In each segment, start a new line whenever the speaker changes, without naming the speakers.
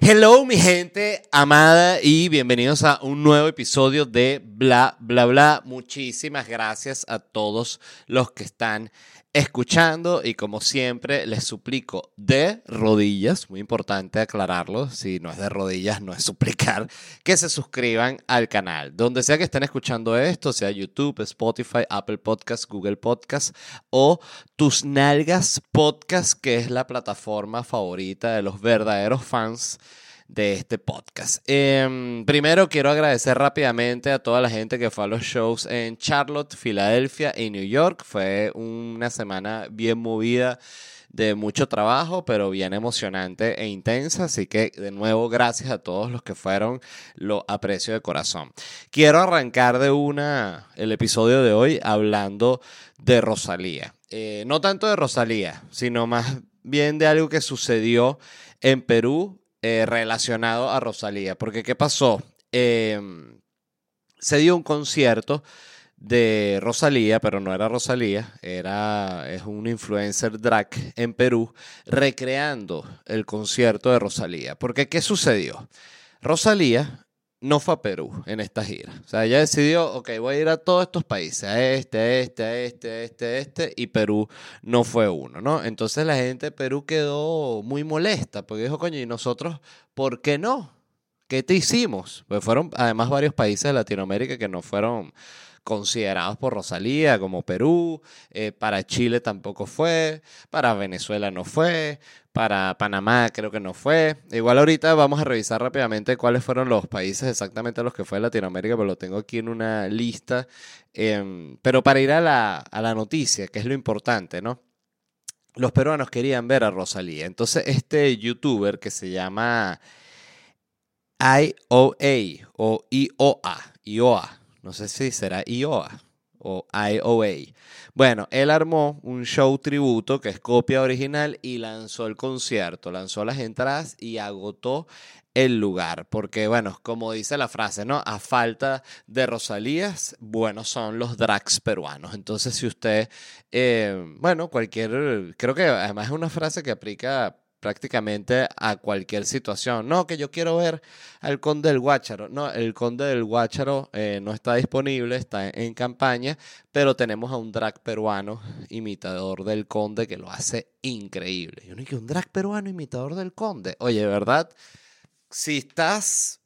Hello mi gente amada y bienvenidos a un nuevo episodio de Bla Bla Bla. Muchísimas gracias a todos los que están escuchando y como siempre les suplico de rodillas, muy importante aclararlo, si no es de rodillas no es suplicar, que se suscriban al canal. Donde sea que estén escuchando esto, sea YouTube, Spotify, Apple Podcasts, Google Podcasts o Tus Nalgas Podcast, que es la plataforma favorita de los verdaderos fans de este podcast. Em, primero quiero agradecer rápidamente a toda la gente que fue a los shows en Charlotte, Filadelfia y New York. Fue una semana bien movida de mucho trabajo, pero bien emocionante e intensa. Así que de nuevo, gracias a todos los que fueron, lo aprecio de corazón. Quiero arrancar de una el episodio de hoy hablando de Rosalía. Eh, no tanto de Rosalía, sino más bien de algo que sucedió en Perú eh, relacionado a Rosalía. Porque, ¿qué pasó? Em, se dio un concierto de Rosalía, pero no era Rosalía, era, es un influencer drag en Perú, recreando el concierto de Rosalía. Porque, ¿qué sucedió? Rosalía no fue a Perú en esta gira. O sea, ella decidió, ok, voy a ir a todos estos países, a este, a este, a este, a este, a este, y Perú no fue uno, ¿no? Entonces la gente de Perú quedó muy molesta, porque dijo, coño, ¿y nosotros por qué no? ¿Qué te hicimos? Pues fueron además varios países de Latinoamérica que no fueron considerados por Rosalía, como Perú, eh, para Chile tampoco fue, para Venezuela no fue, para Panamá creo que no fue. Igual ahorita vamos a revisar rápidamente cuáles fueron los países exactamente a los que fue Latinoamérica, pero lo tengo aquí en una lista. Em, pero para ir a la, a la noticia, que es lo importante, ¿no? Los peruanos querían ver a Rosalía. Entonces este youtuber que se llama IOA o IOA, IOA no sé si será IOA o IOA. Bueno, él armó un show tributo que es copia original y lanzó el concierto, lanzó las entradas y agotó el lugar. Porque, bueno, como dice la frase, ¿no? A falta de Rosalías, buenos son los drags peruanos. Entonces, si usted, eh, bueno, cualquier, creo que además es una frase que aplica prácticamente a cualquier situación. No, que yo quiero ver al Conde del Guácharo. No, el Conde del Guácharo eh, no está disponible, está en, campaña, pero tenemos a un drag peruano imitador del Conde que lo hace increíble. Yo no que un drag peruano imitador del Conde. Oye, ¿verdad? Si estás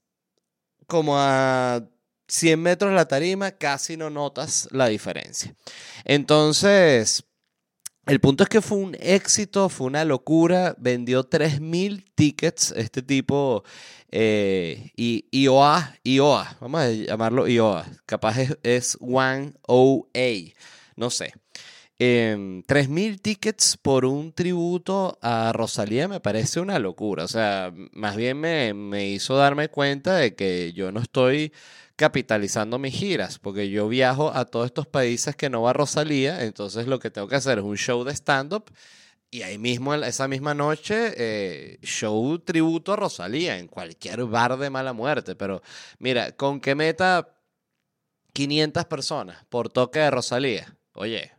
como a 100 metros de la tarima, casi no notas la diferencia. Entonces, el punto es que fue un éxito, fue una locura, vendió 3.000 tickets este tipo, eh, y IOA, IOA, vamos a llamarlo IOA, capaz es, One OA, no sé. Eh, em, 3.000 tickets por un tributo a Rosalía me parece una locura, o sea, más bien me, me hizo darme cuenta de que yo no estoy capitalizando mis giras, porque yo viajo a todos estos países que no va Rosalía, entonces lo que tengo que hacer es un show de stand-up y ahí mismo, esa misma noche, eh, show tributo a Rosalía en cualquier bar de mala muerte. Pero mira, con que meta 500 personas por toque de Rosalía, oye,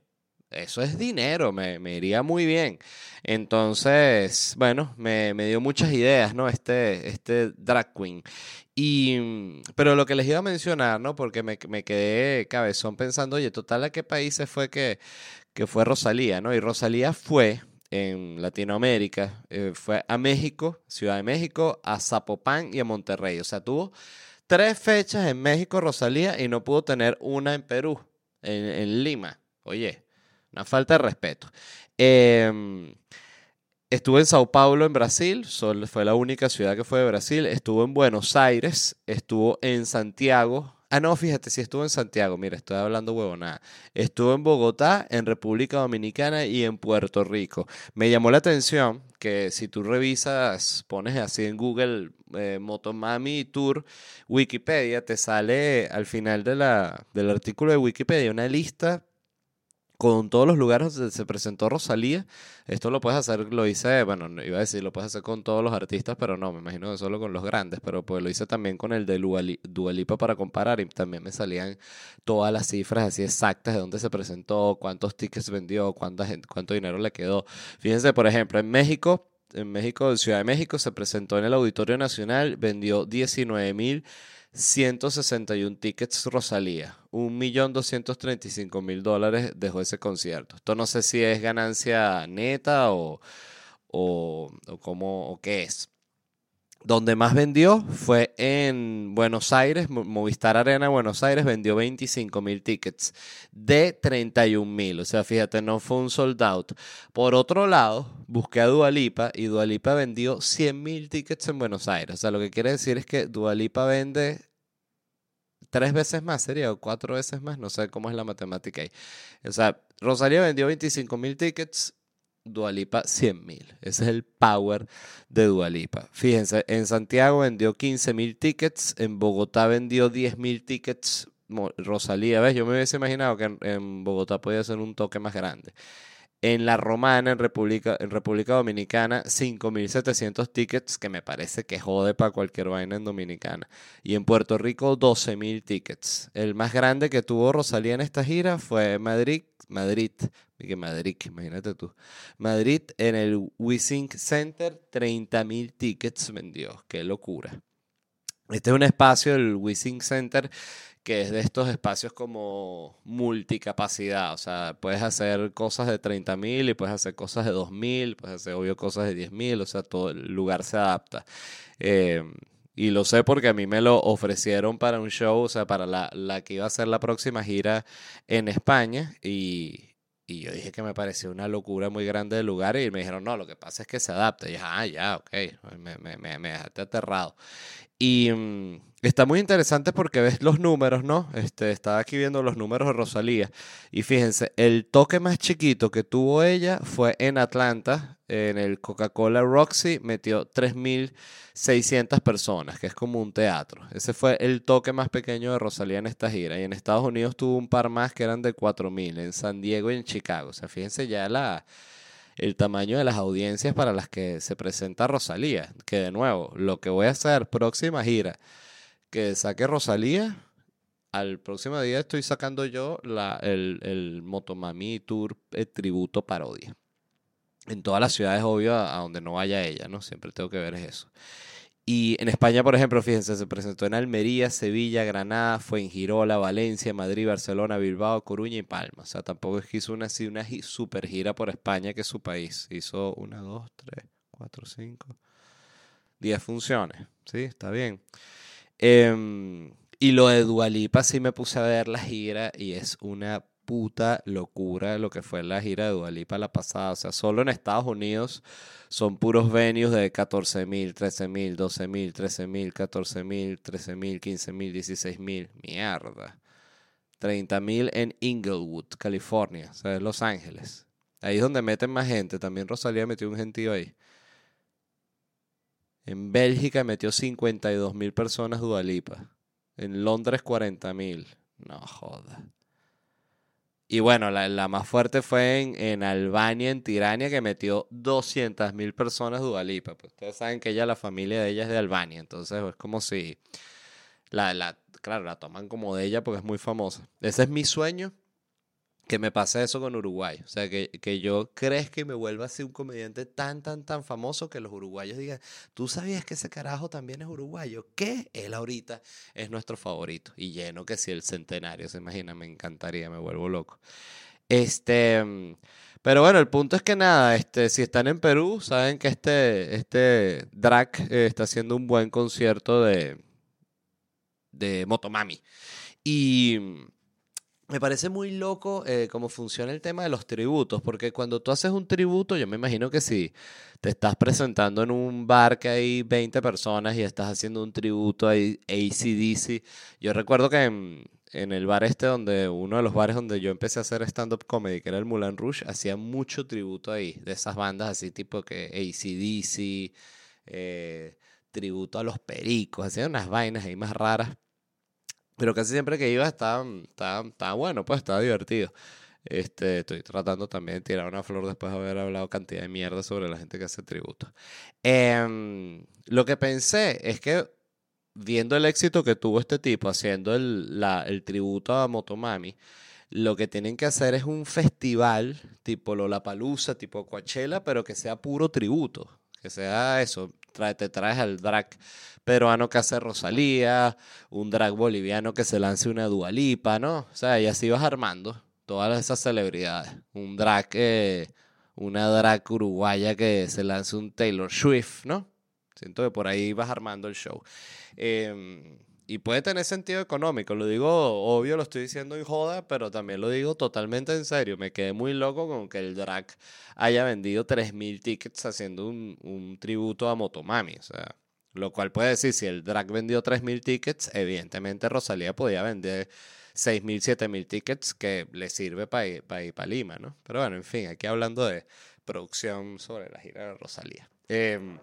eso es dinero, me, iría muy bien. Entonces, bueno, me, dio muchas ideas, ¿no? Este, este drag queen. Y, pero lo que les iba a mencionar, ¿no? Porque me, quedé cabezón pensando, oye, total, ¿a qué países fue que, que fue Rosalía, ¿no? Y Rosalía fue en Latinoamérica, eh, fue a México, Ciudad de México, a Zapopan y a Monterrey. O sea, tuvo tres fechas en México Rosalía y no pudo tener una en Perú, en, en Lima. Oye, una falta de respeto. Eh, Estuvo en Sao Paulo, en Brasil, fue la única ciudad que fue de Brasil. Estuvo en Buenos Aires, estuvo en Santiago. Ah, no, fíjate, si estuvo en Santiago, mira, estoy hablando huevonada. Estuvo en Bogotá, en República Dominicana y en Puerto Rico. Me llamó la atención que si tú revisas, pones así en Google eh, Motomami Tour Wikipedia, te sale al final de la, del artículo de Wikipedia una lista con todos los lugares donde se presentó Rosalía. Esto lo puedes hacer, lo hice, bueno, iba a decir, lo puedes hacer con todos los artistas, pero no, me imagino que solo con los grandes, pero pues lo hice también con el de Dualipa para comparar y también me salían todas las cifras así exactas de dónde se presentó, cuántos tickets vendió, cuánta gente, cuánto dinero le quedó. Fíjense, por ejemplo, en México en México, en Ciudad de México, se presentó en el Auditorio Nacional, vendió 19.161 tickets Rosalía. 1.235.000 dólares dejó ese concierto. Esto no sé si es ganancia neta o, o, cómo, o qué es. Donde más vendió fue en Buenos Aires, Movistar Arena Buenos Aires vendió 25 mil tickets de 31 mil. O sea, fíjate, no fue un sold out. Por otro lado, busqué a Dualipa y Dualipa vendió 100 mil tickets en Buenos Aires. O sea, lo que quiere decir es que Dualipa vende tres veces más, sería o cuatro veces más, no sé cómo es la matemática ahí. O sea, Rosalía vendió 25 mil tickets Dualipa 100 mil. Ese es el power de Dualipa. Fíjense, en Santiago vendió 15 mil tickets, en Bogotá vendió 10 mil tickets. Rosalía, ¿ves? Yo me hubiese imaginado que en, Bogotá podía ser un toque más grande. En La Romana, en República, en República Dominicana, 5.700 tickets, que me parece que jode para cualquier vaina en Dominicana. Y en Puerto Rico, 12.000 tickets. El más grande que tuvo Rosalía en esta gira fue Madrid, Madrid, Madrid, imagínate tú. Madrid en el WeSync Center, 30.000 tickets vendió. Qué locura. Este es un espacio, el WeSync Center, que es de estos espacios como multicapacidad. O sea, puedes hacer cosas de 30.000 y puedes hacer cosas de 2.000, puedes hacer, obvio, cosas de 10.000. O sea, todo el lugar se adapta. Eh, y lo sé porque a mí me lo ofrecieron para un show, o sea, para la, que iba a ser la próxima gira en España. Y, y yo dije que me pareció una locura muy grande del lugar y me dijeron, no, lo que pasa es que se adapta. Y dije, ah, ya, ok, me, me, me, me dejaste aterrado. Y mm, está muy interesante porque ves los números, ¿no? Este, estaba aquí viendo los números de Rosalía. Y fíjense, el toque más chiquito que tuvo ella fue en Atlanta, en el Coca-Cola Roxy, metió 3.600 personas, que es como un teatro. Ese fue el toque más pequeño de Rosalía en esta gira. Y en Estados Unidos tuvo un par más que eran de 4.000, en San Diego y en Chicago. O sea, fíjense ya la el tamaño de las audiencias para las que se presenta Rosalía. Que de nuevo, lo que voy a hacer próxima gira, que saque Rosalía, al próximo día estoy sacando yo la, el, el Motomami Tour eh, Tributo Parodia. En todas las ciudades, obvio, a, donde no vaya ella, ¿no? Siempre tengo que ver eso. Y en España, por ejemplo, fíjense, se presentó en Almería, Sevilla, Granada, fue en Girola, Valencia, Madrid, Barcelona, Bilbao, Coruña y Palma. O sea, tampoco es que hizo una, una super gira por España, que es su país. Hizo una, dos, tres, cuatro, cinco, diez funciones. Sí, está bien. Em, y lo de Dualipa sí me puse a ver la gira y es una puta locura lo que fue la gira de Dualipa la pasada. O sea, solo en Estados Unidos son puros venues de 14 mil, 13 mil, 12 mil, 13 mil, 14 mil, 13 mil, 15 mil, 16 mil. Mierda. 30 mil en Inglewood, California, o sea, Los Ángeles. Ahí es donde meten más gente. También Rosalía metió un gentío ahí. En Bélgica metió 52 mil personas Dualipa. En Londres 40 mil. No joda. Y bueno, la, más fuerte fue en, en, Albania, en Tirania, que metió 200.000 personas Dualipa. Pues ustedes saben que ella, la familia de ella es de Albania, entonces es como si, la, la, claro, la toman como de ella porque es muy famosa. Ese es mi sueño, que me pase eso con Uruguay. O sea, que, que yo crezca y me vuelva así un comediante tan, tan, tan famoso que los uruguayos digan, tú sabías que ese carajo también es uruguayo. ¿Qué? Él ahorita es nuestro favorito. Y lleno que si el centenario, se imagina, me encantaría, me vuelvo loco. Este, pero bueno, el punto es que nada, este, si están en Perú, saben que este, este drag eh, está haciendo un buen concierto de, de Motomami. Y me parece muy loco eh, cómo funciona el tema de los tributos, porque cuando tú haces un tributo, yo me imagino que si te estás presentando en un bar que hay 20 personas y estás haciendo un tributo a ACDC, yo recuerdo que en, el bar este, donde uno de los bares donde yo empecé a hacer stand-up comedy, que era el Moulin Rouge, hacía mucho tributo ahí, de esas bandas así tipo que ACDC, eh, tributo a los pericos, hacían unas vainas ahí más raras. Pero casi siempre que iba estaba, estaba, bueno, pues estaba divertido. Este, estoy tratando también de tirar una flor después de haber hablado cantidad de mierda sobre la gente que hace tributo. Em, lo que pensé es que viendo el éxito que tuvo este tipo haciendo el, la, el tributo a Motomami, lo que tienen que hacer es un festival tipo Lollapalooza, tipo Coachella, pero que sea puro tributo Que sea eso, te traes al drag peruano que hace Rosalía, un drag boliviano que se lance una dualipa, ¿no? O sea, y así vas armando todas esas celebridades. Un drag, eh, una drag uruguaya que se lance un Taylor Swift, ¿no? Siento que por ahí vas armando el show. Em, y puede tener sentido económico, lo digo obvio, lo estoy diciendo en joda, pero también lo digo totalmente en serio. Me quedé muy loco con que el drag haya vendido 3.000 tickets haciendo un, un tributo a Motomami. O sea, lo cual puede decir, si el drag vendió 3.000 tickets, evidentemente Rosalía podía vender 6.000, 7.000 tickets que le sirve para ir para Lima, ¿no? Pero bueno, en fin, aquí hablando de producción sobre la gira de Rosalía. Em,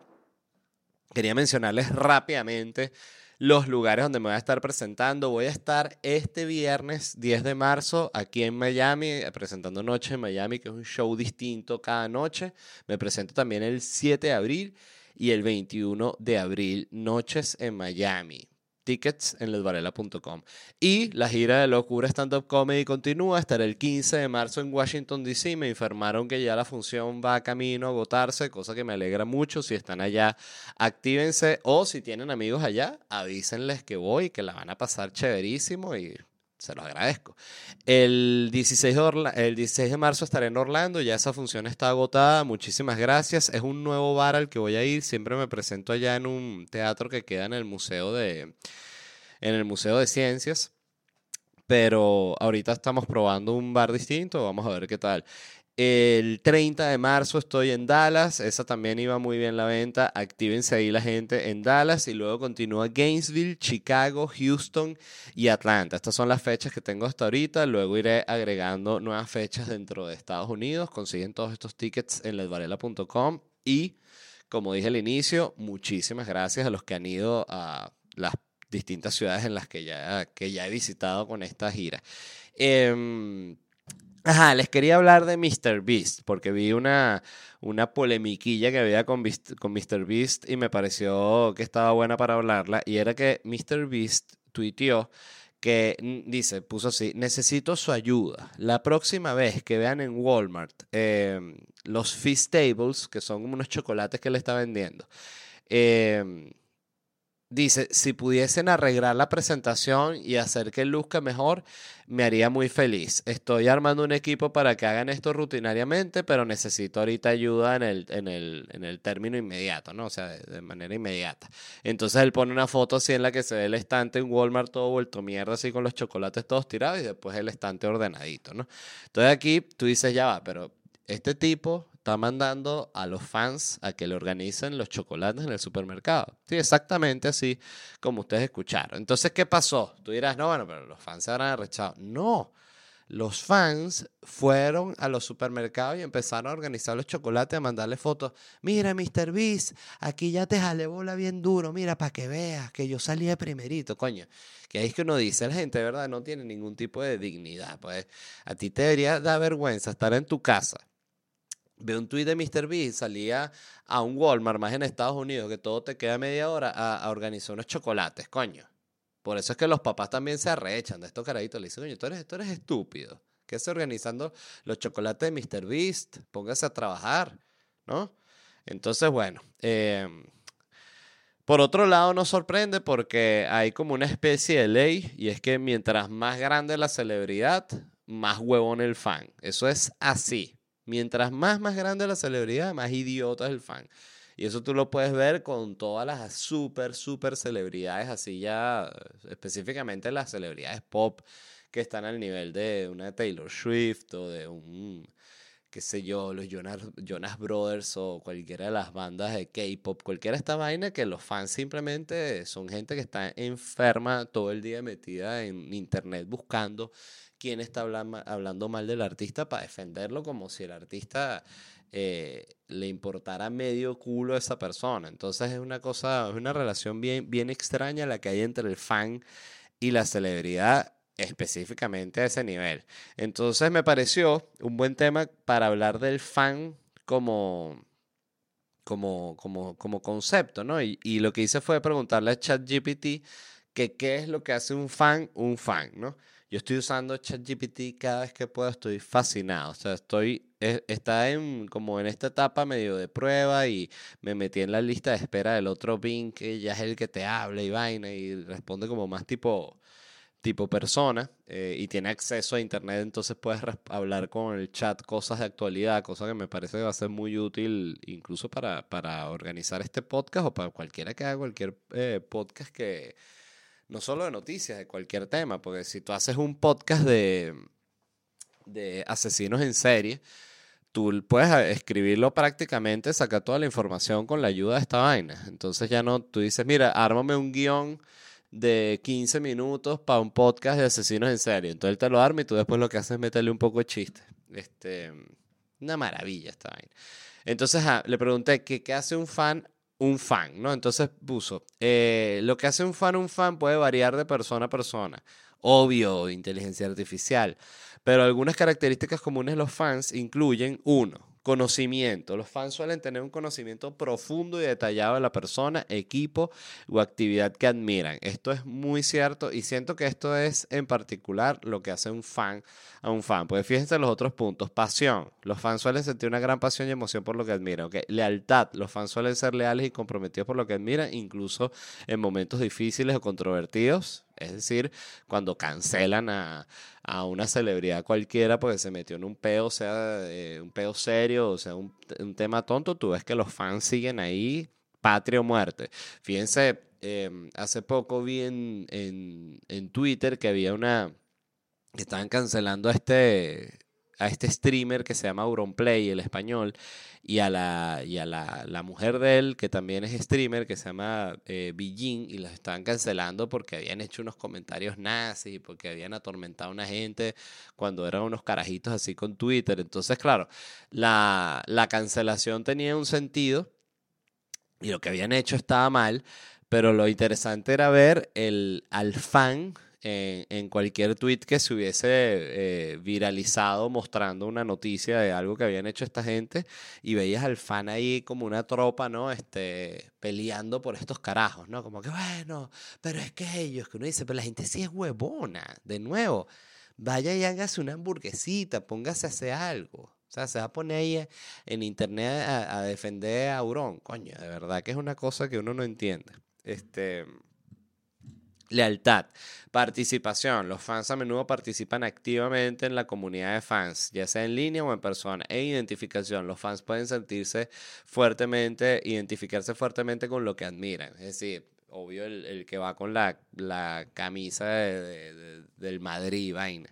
quería mencionarles rápidamente los lugares donde me voy a estar presentando. Voy a estar este viernes 10 de marzo aquí en Miami, presentando Noche en Miami, que es un show distinto cada noche. Me presento también el 7 de abril y el 21 de abril, Noches en Miami. Tickets en ledvarela.com. Y la gira de Locura Stand Up Comedy continúa. hasta el 15 de marzo en Washington, D.C. Me informaron que ya la función va a camino a agotarse, cosa que me alegra mucho. Si están allá, actívense. O si tienen amigos allá, avísenles que voy, que la van a pasar chéverísimo y se lo agradezco. El 16, de el 16 de marzo estaré en Orlando, ya esa función está agotada, muchísimas gracias. Es un nuevo bar al que voy a ir, siempre me presento allá en un teatro que queda en el Museo de, en el Museo de Ciencias, pero ahorita estamos probando un bar distinto, vamos a ver qué tal. El 30 de marzo estoy en Dallas, esa también iba muy bien la venta. Actívense ahí la gente en Dallas y luego continúa Gainesville, Chicago, Houston y Atlanta. Estas son las fechas que tengo hasta ahorita. Luego iré agregando nuevas fechas dentro de Estados Unidos. Consiguen todos estos tickets en ledvarela.com y, como dije al inicio, muchísimas gracias a los que han ido a las distintas ciudades en las que ya, que ya he visitado con esta gira. Eh, Ajá, les quería hablar de Mr. Beast, porque vi una, una polemiquilla que había con, con Mr. Beast y me pareció que estaba buena para hablarla. Y era que Mr. Beast tuiteó que dice, puso así, necesito su ayuda. La próxima vez que vean en Walmart em, los Tables, que son unos chocolates que le está vendiendo, eh, Dice, si pudiesen arreglar la presentación y hacer que luzca mejor, me haría muy feliz. Estoy armando un equipo para que hagan esto rutinariamente, pero necesito ahorita ayuda en el, en el, en el término inmediato, ¿no? O sea, de, manera inmediata. Entonces él pone una foto así en la que se ve el estante en Walmart todo vuelto mierda, así con los chocolates todos tirados y después el estante ordenadito, ¿no? Entonces aquí tú dices, ya va, pero este tipo está mandando a los fans a que le organicen los chocolates en el supermercado. Sí, exactamente así como ustedes escucharon. Entonces, ¿qué pasó? Tú dirás, no, bueno, pero los fans se habrán arrechado. No, los fans fueron a los supermercados y empezaron a organizar los chocolates, a mandarle fotos. Mira, Mr. Beast, aquí ya te jale bola bien duro. Mira, para que veas que yo salí de primerito, coño. Que es que uno dice, la gente, verdad, no tiene ningún tipo de dignidad. Pues a ti te debería dar vergüenza estar en tu casa Ve un tweet de Mr. B, salía a un Walmart más en Estados Unidos, que todo te queda media hora, a, organizar unos chocolates, coño. Por eso es que los papás también se arrechan de estos caraditos. Le dicen, coño, tú eres, tú eres estúpido. ¿Qué hace organizando los chocolates de Mr. Beast? Póngase a trabajar, ¿no? Entonces, bueno. Em, por otro lado, nos sorprende porque hay como una especie de ley y es que mientras más grande la celebridad, más huevón el fan. Eso es así. Mientras más, más grande la celebridad, más idiota es el fan. Y eso tú lo puedes ver con todas las super, super celebridades, así ya específicamente las celebridades pop que están al nivel de una Taylor Swift o de un, qué sé yo, los Jonas, Jonas Brothers o cualquiera de las bandas de K-pop, cualquiera de esta vaina que los fans simplemente son gente que está enferma todo el día metida en internet buscando quién está hablando mal del artista para defenderlo como si el artista eh, le importara medio culo a esa persona. Entonces es una cosa, es una relación bien, bien extraña la que hay entre el fan y la celebridad específicamente a ese nivel. Entonces me pareció un buen tema para hablar del fan como, como, como, como concepto, ¿no? Y, y, lo que hice fue preguntarle a ChatGPT que qué es lo que hace un fan un fan, ¿no? Yo estoy usando ChatGPT cada vez que puedo, estoy fascinado. O sea, estoy está en, como en esta etapa medio de prueba y me metí en la lista de espera del otro Bing, que ya es el que te habla y vaina y responde como más tipo, tipo persona eh, y tiene acceso a internet, entonces puedes hablar con el chat cosas de actualidad, cosa que me parece que va a ser muy útil incluso para, para organizar este podcast o para cualquiera que haga cualquier eh, podcast que no solo de noticias, de cualquier tema, porque si tú haces un podcast de, de asesinos en serie, tú puedes escribirlo prácticamente, sacar toda la información con la ayuda de esta vaina. Entonces ya no, tú dices, mira, ármame un guion de 15 minutos para un podcast de asesinos en serie. Entonces él te lo arma y tú después lo que haces es meterle un poco de chiste. Este, una maravilla esta vaina. Entonces le pregunté, ¿qué, ¿qué hace un fan un fan, ¿no? Entonces puso, eh, lo que hace un fan un fan puede variar de persona a persona. Obvio, inteligencia artificial. Pero algunas características comunes de los fans incluyen, uno, conocimiento. Los fans suelen tener un conocimiento profundo y detallado de la persona, equipo o actividad que admiran. Esto es muy cierto y siento que esto es en particular lo que hace un fan a un fan. Pues fíjense en los otros puntos. Pasión. Los fans suelen sentir una gran pasión y emoción por lo que admiran. Lealtad. Los fans suelen ser leales y comprometidos por lo que admiran, incluso en momentos difíciles o controvertidos. Es decir, cuando cancelan a, una celebridad cualquiera porque se metió en un peo, sea eh, un peo serio, o sea, un, tema tonto, tú ves que los fans siguen ahí, patria o muerte. Fíjense, em, hace poco vi en, en Twitter que había una estaban cancelando a este, a este streamer que se llama Auronplay, el español, y a, la, y a la, mujer de él, que también es streamer, que se llama eh, y los estaban cancelando porque habían hecho unos comentarios nazis, porque habían atormentado a una gente cuando eran unos carajitos así con Twitter. Entonces, claro, la, la cancelación tenía un sentido y lo que habían hecho estaba mal, pero lo interesante era ver el, al fan en, cualquier tweet que se hubiese eh, viralizado mostrando una noticia de algo que habían hecho esta gente y veías al fan ahí como una tropa, ¿no? Este, peleando por estos carajos, ¿no? Como que, bueno, pero es que ellos, que uno dice, pero la gente sí es huevona, de nuevo, vaya y hágase una hamburguesita, póngase a hacer algo. O sea, se va a poner ahí en internet a, a defender a Aurón. Coño, de verdad que es una cosa que uno no entiende. Este, Lealtad. Participación. Los fans a menudo participan activamente en la comunidad de fans, ya sea en línea o en persona. E identificación. Los fans pueden sentirse fuertemente, identificarse fuertemente con lo que admiran. Es decir, obvio el, que va con la, camisa del Madrid, vaina.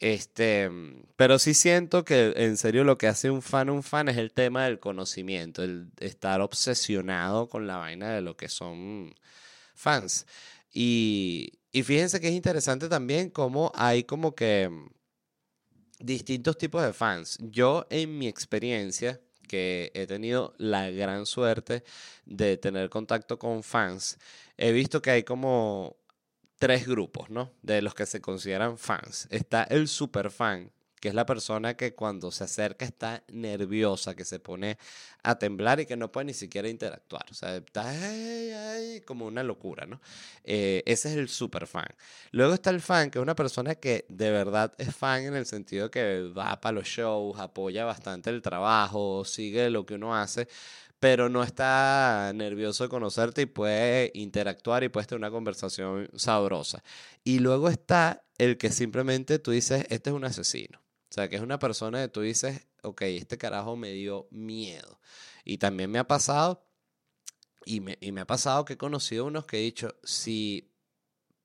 Este, pero sí siento que en serio lo que hace un fan un fan es el tema del conocimiento, el estar obsesionado con la vaina de lo que son fans. Y, fíjense que es interesante también cómo hay como que mm, distintos tipos de fans. Yo en mi experiencia, que he tenido la gran suerte de tener contacto con fans, he visto que hay como tres grupos, ¿no? De los que se consideran fans. Está el super fan, que es la persona que cuando se acerca está nerviosa, que se pone a temblar y que no puede ni siquiera interactuar. O sea, está como una locura, ¿no? Eh, ese es el super fan. Luego está el fan, que es una persona que de verdad es fan en el sentido que va para los shows, apoya bastante el trabajo, sigue lo que uno hace, pero no está nervioso de conocerte y puede interactuar y puede tener una conversación sabrosa. Y luego está el que simplemente tú dices, este es un asesino. O sea, que es una persona que tú dices, ok, este carajo me dio miedo. Y también me ha pasado, y me, y me ha pasado que he conocido unos que he dicho, si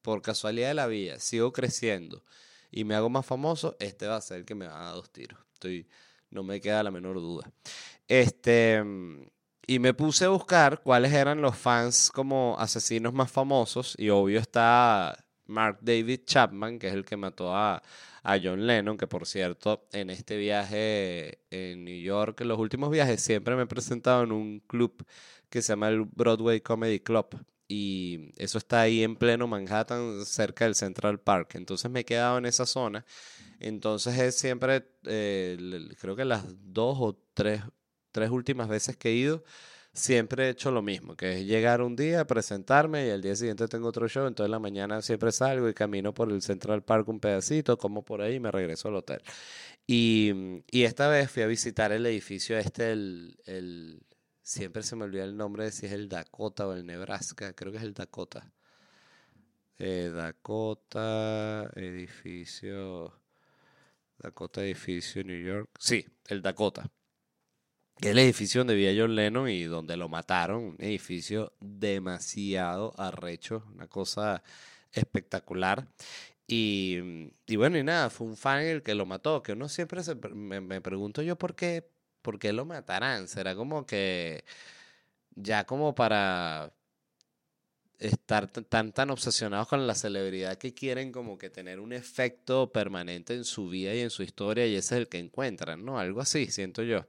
por casualidad de la vida sigo creciendo y me hago más famoso, este va a ser el que me va a dar dos tiros. Estoy, no me queda la menor duda. Este, y me puse a buscar cuáles eran los fans como asesinos más famosos. Y obvio está Mark David Chapman, que es el que mató a, a John Lennon, que por cierto, en este viaje en New York, en los últimos viajes, siempre me he presentado en un club que se llama el Broadway Comedy Club. Y eso está ahí en pleno Manhattan, cerca del Central Park. Entonces me he quedado en esa zona. Entonces es siempre, eh, creo que las dos o tres, tres últimas veces que he ido, siempre he hecho lo mismo, que es llegar un día, presentarme y al día siguiente tengo otro show, entonces en la mañana siempre salgo y camino por el Central Park un pedacito, como por ahí y me regreso al hotel. Y, y esta vez fui a visitar el edificio este, el, el, siempre se me olvida el nombre de si es el Dakota o el Nebraska, creo que es el Dakota. Eh, Dakota, edificio, Dakota Edificio, New York. Sí, el Dakota el edificio donde vivía John Lennon y donde lo mataron, un edificio demasiado arrecho, una cosa espectacular. Y, y, bueno, y nada, fue un fan el que lo mató, que uno siempre se, me, me, pregunto yo por qué, por qué lo matarán. Será como que ya como para estar tan, tan obsesionados con la celebridad que quieren como que tener un efecto permanente en su vida y en su historia y ese es el que encuentran, ¿no? Algo así, siento yo.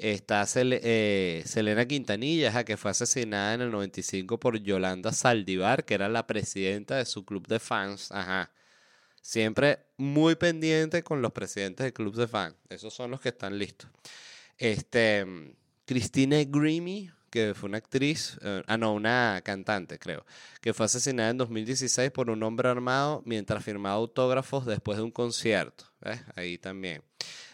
Está eh, Selena Quintanilla, que fue asesinada en el 95 por Yolanda Saldivar, que era la presidenta de su club de fans. Ajá. Siempre muy pendiente con los presidentes del club de fans. Esos son los que están listos. Este, Christine que fue una actriz, eh, ah, no, una cantante, creo, que fue asesinada en 2016 por un hombre armado mientras firmaba autógrafos después de un concierto. Ahí también.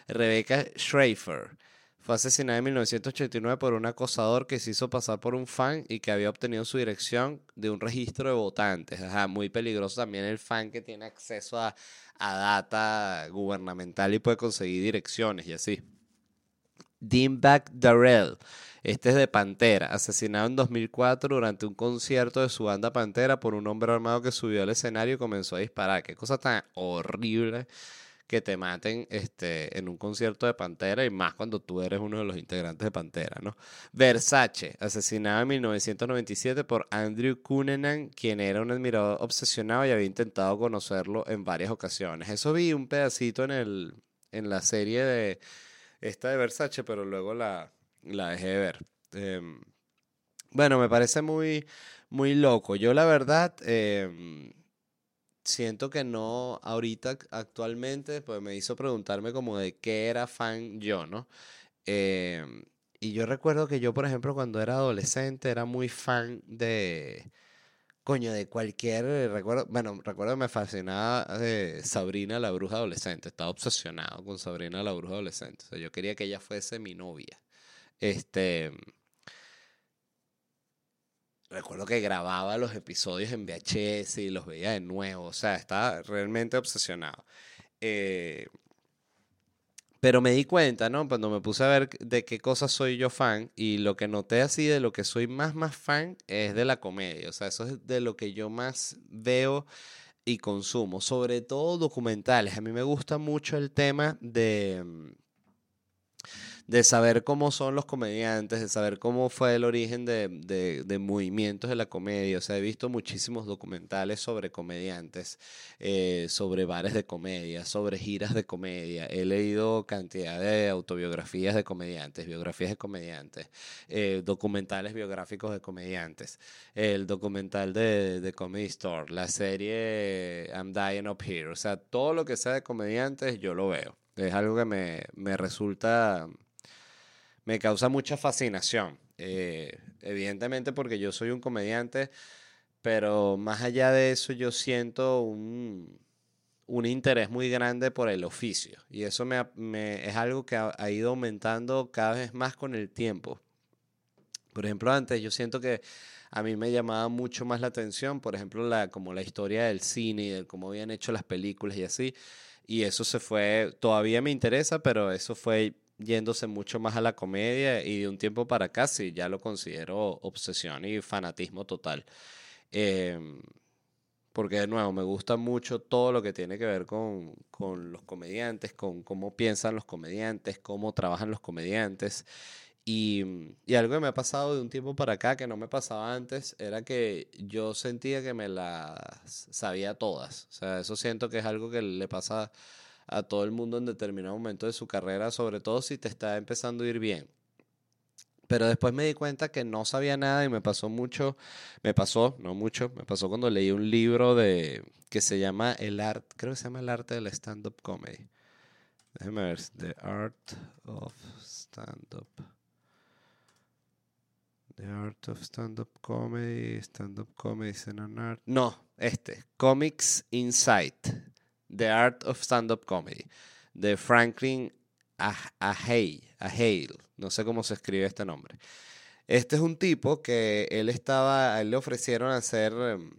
Rebecca Schreifer fue asesinada en 1989 por un acosador que se hizo pasar por un fan y que había obtenido su dirección de un registro de votantes. Ajá, muy peligroso también el fan que tiene acceso a, a data gubernamental y puede conseguir direcciones y así. Deanback Darrell. Este es de Pantera, asesinado en 2004 durante un concierto de su banda Pantera por un hombre armado que subió al escenario y comenzó a disparar. Qué cosa tan horrible que te maten este, en un concierto de Pantera y más cuando tú eres uno de los integrantes de Pantera, ¿no? Versace, asesinado en 1997 por Andrew Cunanan, quien era un admirador obsesionado y había intentado conocerlo en varias ocasiones. Eso vi un pedacito en, el, en la serie de esta de Versace, pero luego la, la dejé de ver. Em, bueno, me parece muy, muy loco. Yo la verdad... Eh, siento que no, ahorita actualmente, pues me hizo preguntarme como de qué era fan yo, ¿no? Em, y yo recuerdo que yo, por ejemplo, cuando era adolescente, era muy fan de, coño, de cualquier, recuerdo, bueno, recuerdo que me fascinaba de Sabrina la bruja adolescente, estaba obsesionado con Sabrina la bruja adolescente, o sea, yo quería que ella fuese mi novia. Este, recuerdo que grababa los episodios en VHS y los veía de nuevo, o sea, estaba realmente obsesionado. Eh, pero me di cuenta, ¿no? Cuando me puse a ver de qué cosas soy yo fan y lo que noté así de lo que soy más, más fan es de la comedia, o sea, eso es de lo que yo más veo y consumo, sobre todo documentales. A mí me gusta mucho el tema de de saber cómo son los comediantes, de saber cómo fue el origen de, de, movimientos de la comedia. O sea, he visto muchísimos documentales sobre comediantes, eh, sobre bares de comedia, sobre giras de comedia. He leído cantidad de autobiografías de comediantes, biografías de comediantes, eh, documentales biográficos de comediantes, el documental de, de Comedy Store, la serie I'm Dying Up Here. O sea, todo lo que sea de comediantes yo lo veo. Es algo que me, me resulta me causa mucha fascinación. Eh, evidentemente porque yo soy un comediante, pero más allá de eso yo siento un, un interés muy grande por el oficio y eso me, es algo que ha, ido aumentando cada vez más con el tiempo. Por ejemplo, antes yo siento que a mí me llamaba mucho más la atención, por ejemplo, la, como la historia del cine y de cómo habían hecho las películas y así. Y eso se fue, todavía me interesa, pero eso fue yéndose mucho más a la comedia y de un tiempo para acá sí ya lo considero obsesión y fanatismo total. Em, porque de nuevo me gusta mucho todo lo que tiene que ver con, con, los comediantes, con cómo piensan los comediantes, cómo trabajan los comediantes. Y, y, algo que me ha pasado de un tiempo para acá que no me pasaba antes era que yo sentía que me las sabía todas. O sea, eso siento que es algo que le pasa a todo el mundo en determinado momento de su carrera, sobre todo si te está empezando a ir bien. Pero después me di cuenta que no sabía nada y me pasó mucho, me pasó, no mucho, me pasó cuando leí un libro de que se llama El Art, creo que se llama El Arte del Stand-Up Comedy. Déjeme ver, The Art of Stand-Up. The Art of Stand-Up Comedy, Stand-Up Comedy, Art. No, este, Comics Insight, The Art of Stand-Up Comedy, de Franklin Ahale, no sé cómo se escribe este nombre. Este es un tipo que él estaba, él le ofrecieron hacer em,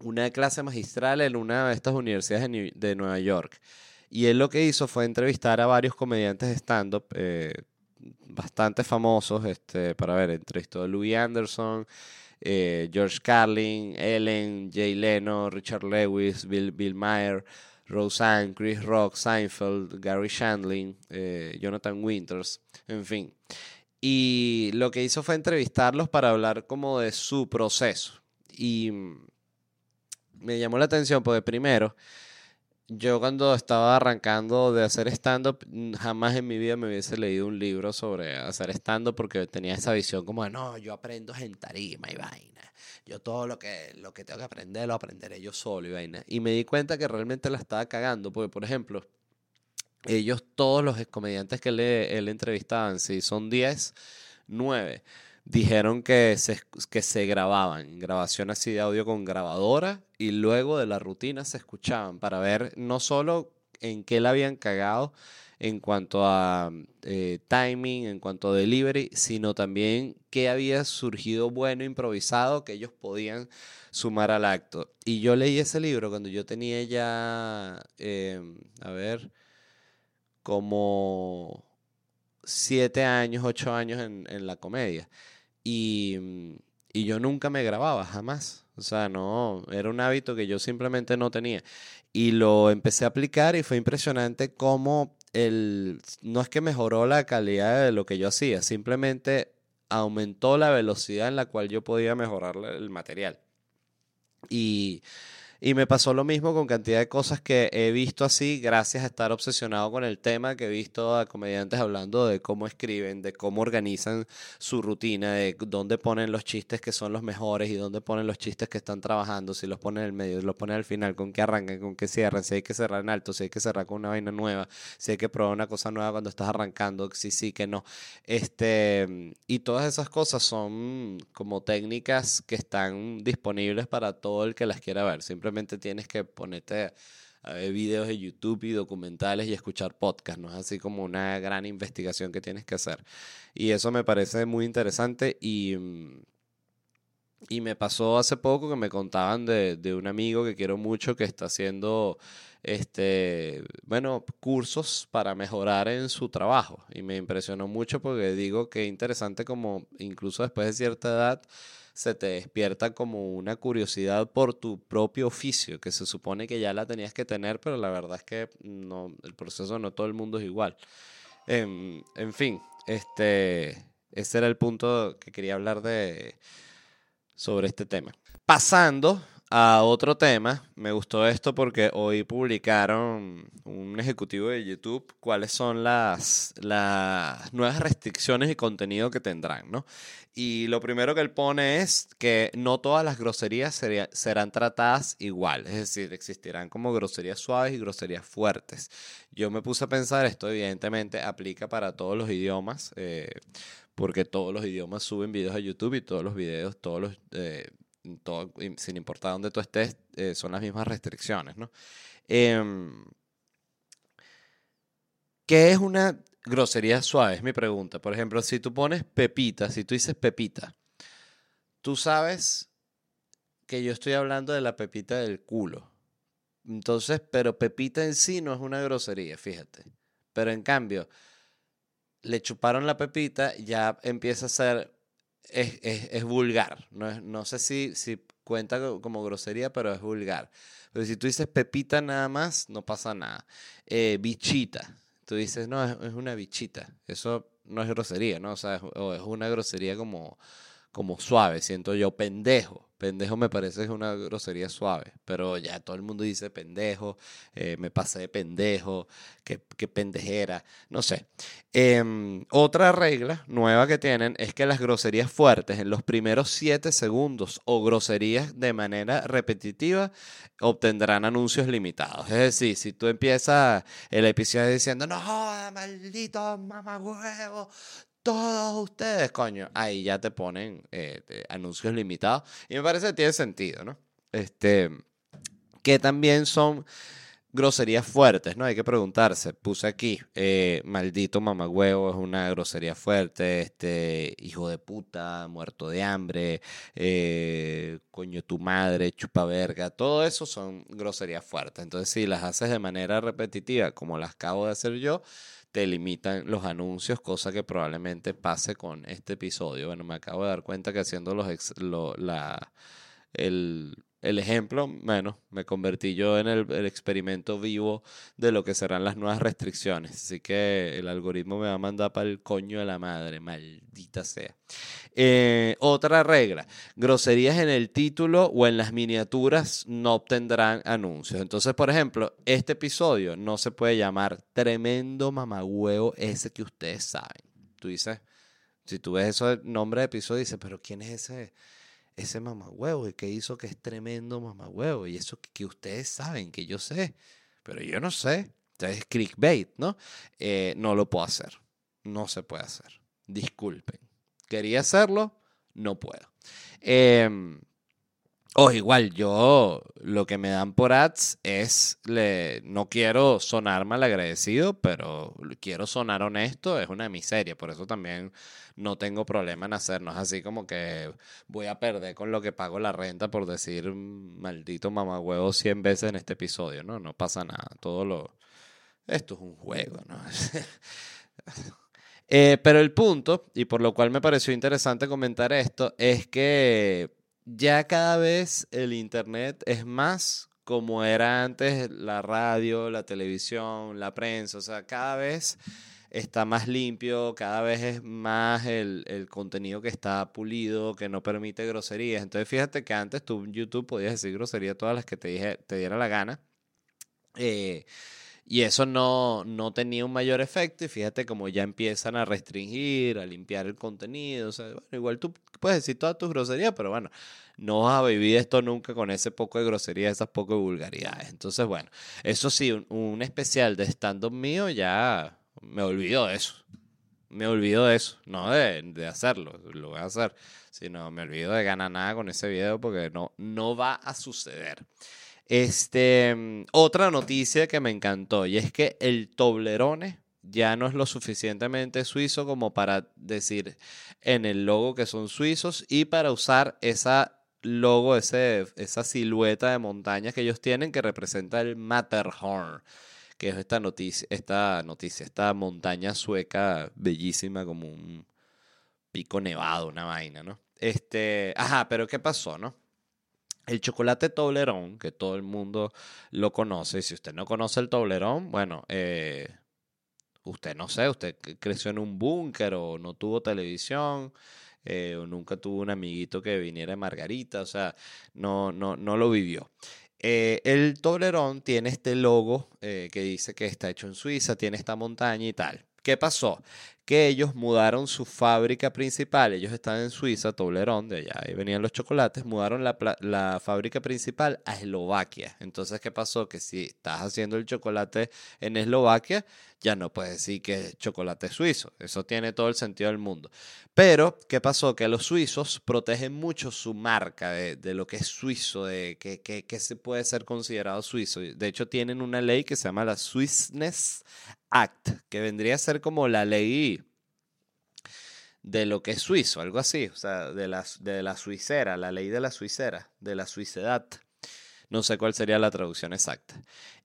una clase magistral en una de estas universidades de Nueva York. Y él lo que hizo fue entrevistar a varios comediantes de stand-up eh, bastante famosos. Este, para ver, entrevistó a Louis Anderson, eh, George Carlin, Ellen, Jay Leno, Richard Lewis, Bill, Bill Roseanne, Chris Rock, Seinfeld, Gary Shandling, eh, Jonathan Winters, en fin. Y lo que hizo fue entrevistarlos para hablar como de su proceso. Y me llamó la atención porque primero, yo cuando estaba arrancando de hacer stand-up, jamás en mi vida me hubiese leído un libro sobre hacer stand-up porque tenía esa visión como de, no, yo aprendo en tarima y vaina. Yo todo lo que, lo que tengo que aprender lo aprenderé yo solo y vaina. Y me di cuenta que realmente la estaba cagando porque, por ejemplo, ellos, todos los comediantes que le, él entrevistaban, si son 10, 9 dijeron que se, que se grababan, grabación así de audio con grabadora y luego de la rutina se escuchaban para ver no solo en qué la habían cagado en cuanto a eh, timing, en cuanto a delivery, sino también qué había surgido bueno, improvisado, que ellos podían sumar al acto. Y yo leí ese libro cuando yo tenía ya, em, a ver, como siete años, ocho años en, en la comedia. Y, y yo nunca me grababa, jamás. O sea, no, era un hábito que yo simplemente no tenía. Y lo empecé a aplicar y fue impresionante cómo el, no es que mejoró la calidad de lo que yo hacía, simplemente aumentó la velocidad en la cual yo podía mejorar el material. Y y me pasó lo mismo con cantidad de cosas que he visto así gracias a estar obsesionado con el tema, que he visto a comediantes hablando de cómo escriben, de cómo organizan su rutina, de dónde ponen los chistes que son los mejores y dónde ponen los chistes que están trabajando, si los ponen en el medio, si los ponen al final, con qué arrancan, con qué cierran, si hay que cerrar en alto, si hay que cerrar con una vaina nueva, si hay que probar una cosa nueva cuando estás arrancando, si sí, que no. Este, y todas esas cosas son como técnicas que están disponibles para todo el que las quiera ver. Simplemente tienes que ponerte a ver videos de YouTube y documentales y escuchar podcasts, ¿no? Es así como una gran investigación que tienes que hacer. Y eso me parece muy interesante y, mm, y me pasó hace poco que me contaban de, de un amigo que quiero mucho que está haciendo este, bueno, cursos para mejorar en su trabajo. Y me impresionó mucho porque digo que interesante como incluso después de cierta edad se te despierta como una curiosidad por tu propio oficio, que se supone que ya la tenías que tener, pero la verdad es que no, el proceso no todo el mundo es igual. En, en fin, este, ese era el punto que quería hablar de, sobre este tema. Pasando a otro tema, me gustó esto porque hoy publicaron un ejecutivo de YouTube cuáles son las, las nuevas restricciones y contenido que tendrán, ¿no? Y lo primero que él pone es que no todas las groserías serán tratadas igual, es decir, existirán como groserías suaves y groserías fuertes. Yo me puse a pensar, esto evidentemente aplica para todos los idiomas, eh, porque todos los idiomas suben videos a YouTube y todos los videos, todos los... Eh, sin importar dónde tú estés, eh, son las mismas restricciones, ¿no? Em, ¿Qué es una grosería suave? Es mi pregunta. Por ejemplo, si tú pones pepita, si tú dices pepita, tú sabes que yo estoy hablando de la pepita del culo. Entonces, pero pepita en sí no es una grosería, fíjate. Pero en cambio, le chuparon la pepita, ya empieza a ser es, es, vulgar. No, no sé si, si cuenta como grosería, pero es vulgar. Pero si tú dices pepita nada más, no pasa nada. Eh, bichita. Tú dices, no, es, una bichita. Eso no es grosería, ¿no? O sea, es, o es una grosería como, como suave, siento yo, pendejo. Pendejo me parece es una grosería suave, pero ya todo el mundo dice pendejo, eh, me pasé de pendejo, qué, pendejera, no sé. Em, otra regla nueva que tienen es que las groserías fuertes en los primeros 7 segundos o groserías de manera repetitiva obtendrán anuncios limitados. Es decir, si tú empiezas el episodio diciendo, no joda, maldito mamagüevo, todos ustedes, coño, ahí ya te ponen eh, anuncios limitados. Y me parece que tiene sentido, ¿no? Este, que también son groserías fuertes, ¿no? Hay que preguntarse. Puse aquí, eh, maldito mamagüevo es una grosería fuerte, este, hijo de puta, muerto de hambre, eh, coño tu madre, chupa verga, todo eso son groserías fuertes. Entonces, si las haces de manera repetitiva, como las acabo de hacer yo, te limitan los anuncios, cosa que probablemente pase con este episodio. Bueno, me acabo de dar cuenta que haciendo los la, el el ejemplo, bueno, me convertí yo en el, experimento vivo de lo que serán las nuevas restricciones. Así que el algoritmo me va a mandar para el coño de la madre, maldita sea. Eh, otra regla, groserías en el título o en las miniaturas no obtendrán anuncios. Entonces, por ejemplo, este episodio no se puede llamar tremendo mamagüeo ese que ustedes saben. Tú dices, si tú ves eso, el nombre de episodio, dices, pero ¿quién es ese? Ese mamagüevo y que hizo que es tremendo mamagüevo y eso que, ustedes saben, que yo sé, pero yo no sé. Entonces es clickbait, ¿no? Eh, no lo puedo hacer. No se puede hacer. Disculpen. Quería hacerlo, no puedo. O igual, yo lo que me dan por ads es, le, no quiero sonar mal agradecido, pero quiero sonar honesto, es una miseria, por eso también no tengo problema en hacernos así como que voy a perder con lo que pago la renta por decir maldito mamagüevo 100 veces en este episodio, ¿no? No pasa nada, todo lo... Esto es un juego, ¿no? Eh, pero el punto, y por lo cual me pareció interesante comentar esto, es que ya cada vez el Internet es más como era antes la radio, la televisión, la prensa, o sea, cada vez está más limpio, cada vez es más el, contenido que está pulido, que no permite groserías. Entonces fíjate que antes tú en YouTube podías decir groserías todas las que te, dije, te diera la gana. Eh, y eso no, no tenía un mayor efecto y fíjate como ya empiezan a restringir, a limpiar el contenido. O sea, bueno, igual tú puedes decir todas tus groserías, pero bueno, no vas a vivir esto nunca con ese poco de grosería, esas poco de vulgaridades. Entonces, bueno, eso sí, un, especial de stand-up mío ya me olvido de eso. Me olvido de eso, no de, de, hacerlo, lo voy a hacer, sino me olvido de ganar nada con ese video porque no, no va a suceder. Este, otra noticia que me encantó y es que el Toblerone ya no es lo suficientemente suizo como para decir en el logo que son suizos y para usar esa logo, ese, esa silueta de montañas que ellos tienen que representa el Matterhorn, que es esta noticia, esta noticia, esta montaña sueca bellísima como un pico nevado, una vaina, ¿no? Este, ajá, pero ¿qué pasó, no? El chocolate Toblerón, que todo el mundo lo conoce, si usted no conoce el Toblerón, bueno, eh, usted no sé, usted creció en un búnker o no tuvo televisión, eh, o nunca tuvo un amiguito que viniera de Margarita, o sea, no, no, no lo vivió. Eh, el Toblerón tiene este logo que dice que está hecho en Suiza, tiene esta montaña y tal. ¿Qué pasó? Ellos mudaron su fábrica principal, ellos están en Suiza, Toblerón, de allá ahí venían los chocolates, mudaron la, la, fábrica principal a Eslovaquia. Entonces, ¿qué pasó? Que si estás haciendo el chocolate en Eslovaquia, ya no puedes decir que es chocolate suizo. Eso tiene todo el sentido del mundo. Pero, ¿qué pasó? Que los suizos protegen mucho su marca de, de lo que es suizo, de que, que, que, se puede ser considerado suizo. De hecho, tienen una ley que se llama la Swissness Act, que vendría a ser como la ley de lo que es suizo, algo así, o sea, de la, de la suicera, la ley de la suicera, de la suicedad. No sé cuál sería la traducción exacta.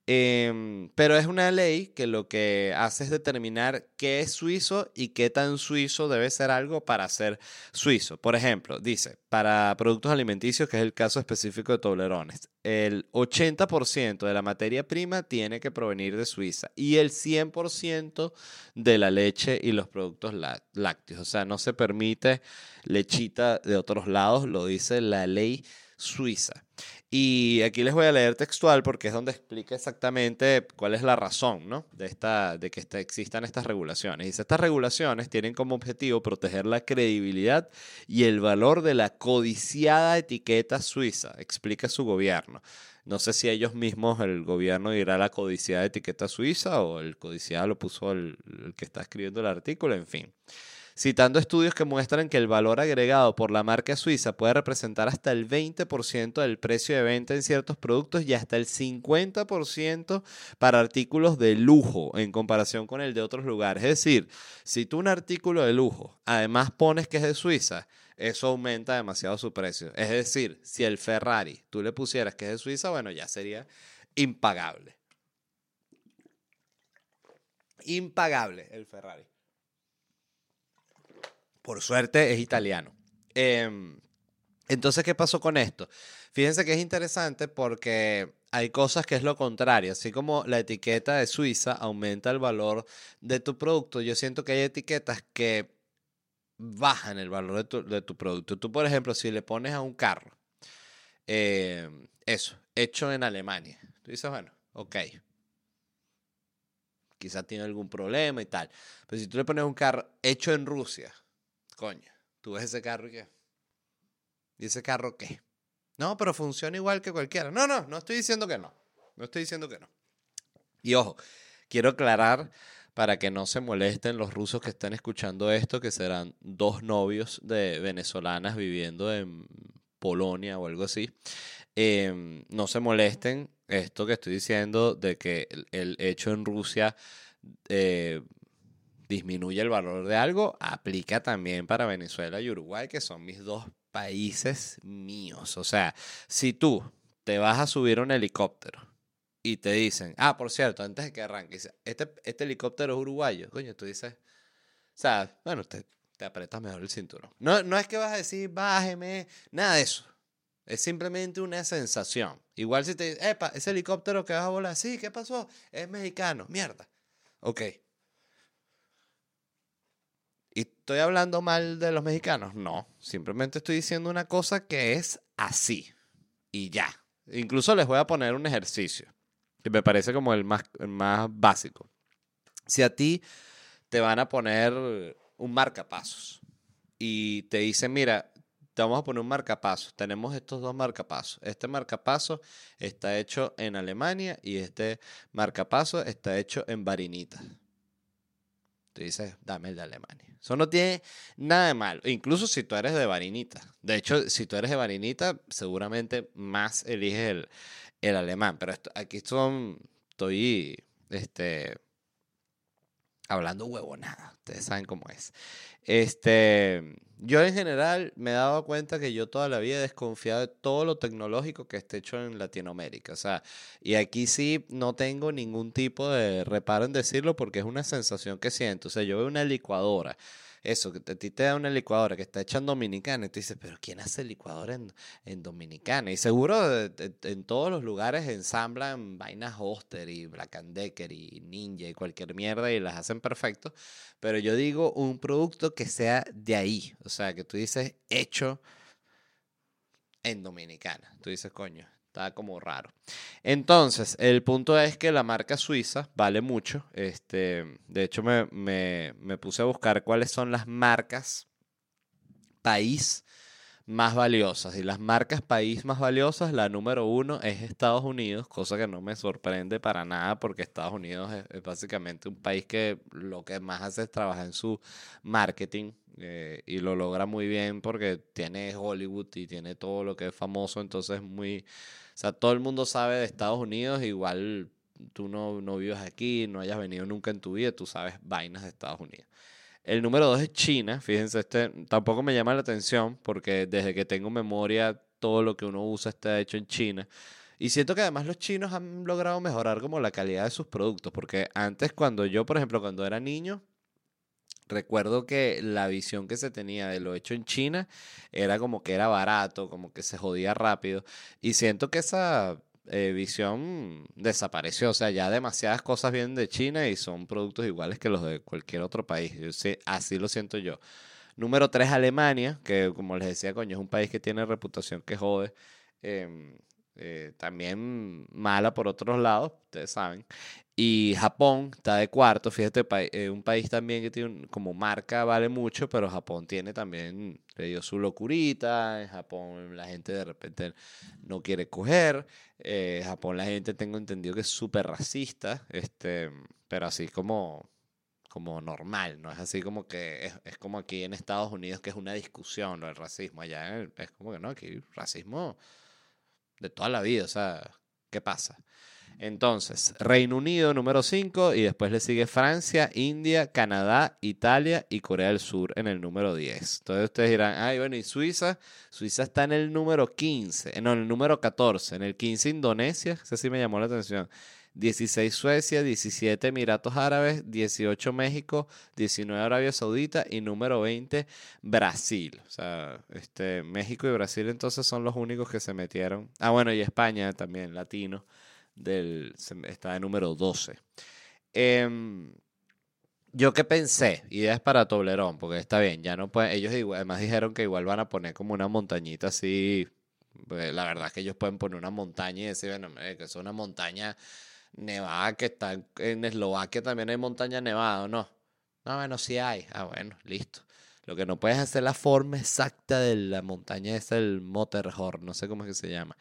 Em, pero es una ley que lo que hace es determinar qué es suizo y qué tan suizo debe ser algo para ser suizo. Por ejemplo, dice, para productos alimenticios, que es el caso específico de Toblerones, el 80% de la materia prima tiene que provenir de Suiza y el 100% de la leche y los productos lácteos. O sea, no se permite lechita de otros lados, lo dice la ley suiza. Y aquí les voy a leer textual porque es donde explica exactamente cuál es la razón ¿no? de, esta, de que existan estas regulaciones. Dice, estas regulaciones tienen como objetivo proteger la credibilidad y el valor de la codiciada etiqueta suiza, explica su gobierno. No sé si ellos mismos, el gobierno dirá la codiciada etiqueta suiza o el codiciada lo puso el que está escribiendo el artículo, en fin. Citando estudios que muestran que el valor agregado por la marca suiza puede representar hasta el 20% del precio de venta en ciertos productos y hasta el 50% para artículos de lujo en comparación con el de otros lugares. Es decir, si tú un artículo de lujo además pones que es de Suiza, eso aumenta demasiado su precio. Es decir, si el Ferrari tú le pusieras que es de Suiza, bueno, ya sería impagable. Impagable el Ferrari. Por suerte es italiano. Em, entonces, ¿qué pasó con esto? Fíjense que es interesante porque hay cosas que es lo contrario. Así como la etiqueta de Suiza aumenta el valor de tu producto, yo siento que hay etiquetas que bajan el valor de tu, de tu producto. Tú, por ejemplo, si le pones a un carro, em, eso, hecho en Alemania, tú dices, bueno, ok, quizás tiene algún problema y tal. Pero si tú le pones un carro hecho en Rusia, coño, tú ves ese carro y qué. ¿Y ese carro qué? No, pero funciona igual que cualquiera. No, no, no estoy diciendo que no. No estoy diciendo que no. Y ojo, quiero aclarar para que no se molesten los rusos que están escuchando esto, que serán dos novios de venezolanas viviendo en Polonia o algo así. Em, no se molesten esto que estoy diciendo de que el, hecho en Rusia eh, disminuye el valor de algo, aplica también para Venezuela y Uruguay, que son mis dos países míos. O sea, si tú te vas a subir un helicóptero y te dicen, ah, por cierto, antes de que arranque, este, este helicóptero es uruguayo, coño, tú dices, o sea, bueno, te, te mejor el cinturón. No, no es que vas a decir, bájeme, nada de eso. Es simplemente una sensación. Igual si te dicen, epa, ese helicóptero que vas a volar, sí, ¿qué pasó? Es mexicano, mierda. Ok, ¿Y estoy hablando mal de los mexicanos? No, simplemente estoy diciendo una cosa que es así. Y ya. Incluso les voy a poner un ejercicio, que me parece como el más, más básico. Si a ti te van a poner un marcapasos y te dicen, mira, te vamos a poner un marcapasos. Tenemos estos dos marcapasos. Este marcapaso está hecho en Alemania y este marcapaso está hecho en Varinita. Tú dices, dame el de Alemania. Eso no tiene nada de malo. Incluso si tú eres de Varinita. De hecho, si tú eres de Varinita, seguramente más eliges el, el alemán. Pero aquí son, estoy este, hablando huevonada. Ustedes saben cómo es. Este, yo en general me he dado cuenta que yo toda la vida he desconfiado de todo lo tecnológico que esté hecho en Latinoamérica. O sea, y aquí sí no tengo ningún tipo de reparo en decirlo porque es una sensación que siento. O sea, yo veo una licuadora eso, que a ti te da una licuadora que está hecha en Dominicana y tú dices, pero ¿quién hace licuadora en, en Dominicana? Y seguro en todos los lugares ensamblan vainas Hoster y Black Decker y Ninja y cualquier mierda y las hacen perfecto, pero yo digo un producto que sea de ahí, o sea, que tú dices hecho en Dominicana. Tú dices, coño, Está como raro. Entonces, el punto es que la marca suiza vale mucho. Este, de hecho, me, me, puse a buscar cuáles son las marcas país más valiosas. Y las marcas país más valiosas, la número uno es Estados Unidos, cosa que no me sorprende para nada porque Estados Unidos es, básicamente un país que lo que más hace es trabajar en su marketing eh, y lo logra muy bien porque tiene Hollywood y tiene todo lo que es famoso, entonces muy o sea, todo el mundo sabe de Estados Unidos, igual tú no, no vives aquí, no hayas venido nunca en tu vida, tú sabes vainas de Estados Unidos. El número dos es China. Fíjense, este tampoco me llama la atención porque desde que tengo memoria todo lo que uno usa está hecho en China. Y siento que además los chinos han logrado mejorar como la calidad de sus productos. Porque antes cuando yo, por ejemplo, cuando era niño, recuerdo que la visión que se tenía de lo hecho en China era como que era barato, como que se jodía rápido. Y siento que esa eh, visión desapareció. O sea, ya demasiadas cosas vienen de China y son productos iguales que los de cualquier otro país. Yo sé, así lo siento yo. Número tres, Alemania, que como les decía, coño, es un país que tiene reputación que jode. Em, eh, también mala por otros lados, ustedes saben. Y Japón está de cuarto, fíjate, eh, un país también que tiene como marca vale mucho, pero Japón tiene también, le dio su locurita, en Japón la gente de repente no quiere coger, eh, Japón la gente tengo entendido que es súper racista, este, pero así como como normal, no es así como que es, como aquí en Estados Unidos que es una discusión lo del racismo, allá es como que no, aquí racismo de toda la vida, o sea, ¿qué pasa? Entonces, Reino Unido número 5 y después le sigue Francia, India, Canadá, Italia y Corea del Sur en el número 10. Entonces ustedes dirán, ay, bueno, ¿y Suiza? Suiza está en el número 15, eh, no, en el número 14. En el 15 Indonesia, ese sí me llamó la atención. 16 Suecia, 17 Emiratos Árabes, 18 México, 19 Arabia Saudita y número 20 Brasil. O sea, este, México y Brasil entonces son los únicos que se metieron. Ah, bueno, y España también, latino del, está de número 12. Em, yo qué pensé, ideas para Toblerón, porque está bien, ya no pueden, ellos además dijeron que igual van a poner como una montañita así, pues, la verdad es que ellos pueden poner una montaña y decir, bueno, que es una montaña nevada que está en Eslovaquia también hay montaña nevada, no? No, bueno, sí hay. Ah, bueno, listo. Lo que no puedes hacer la forma exacta de la montaña es el Motorhorn, no sé cómo es que se llama.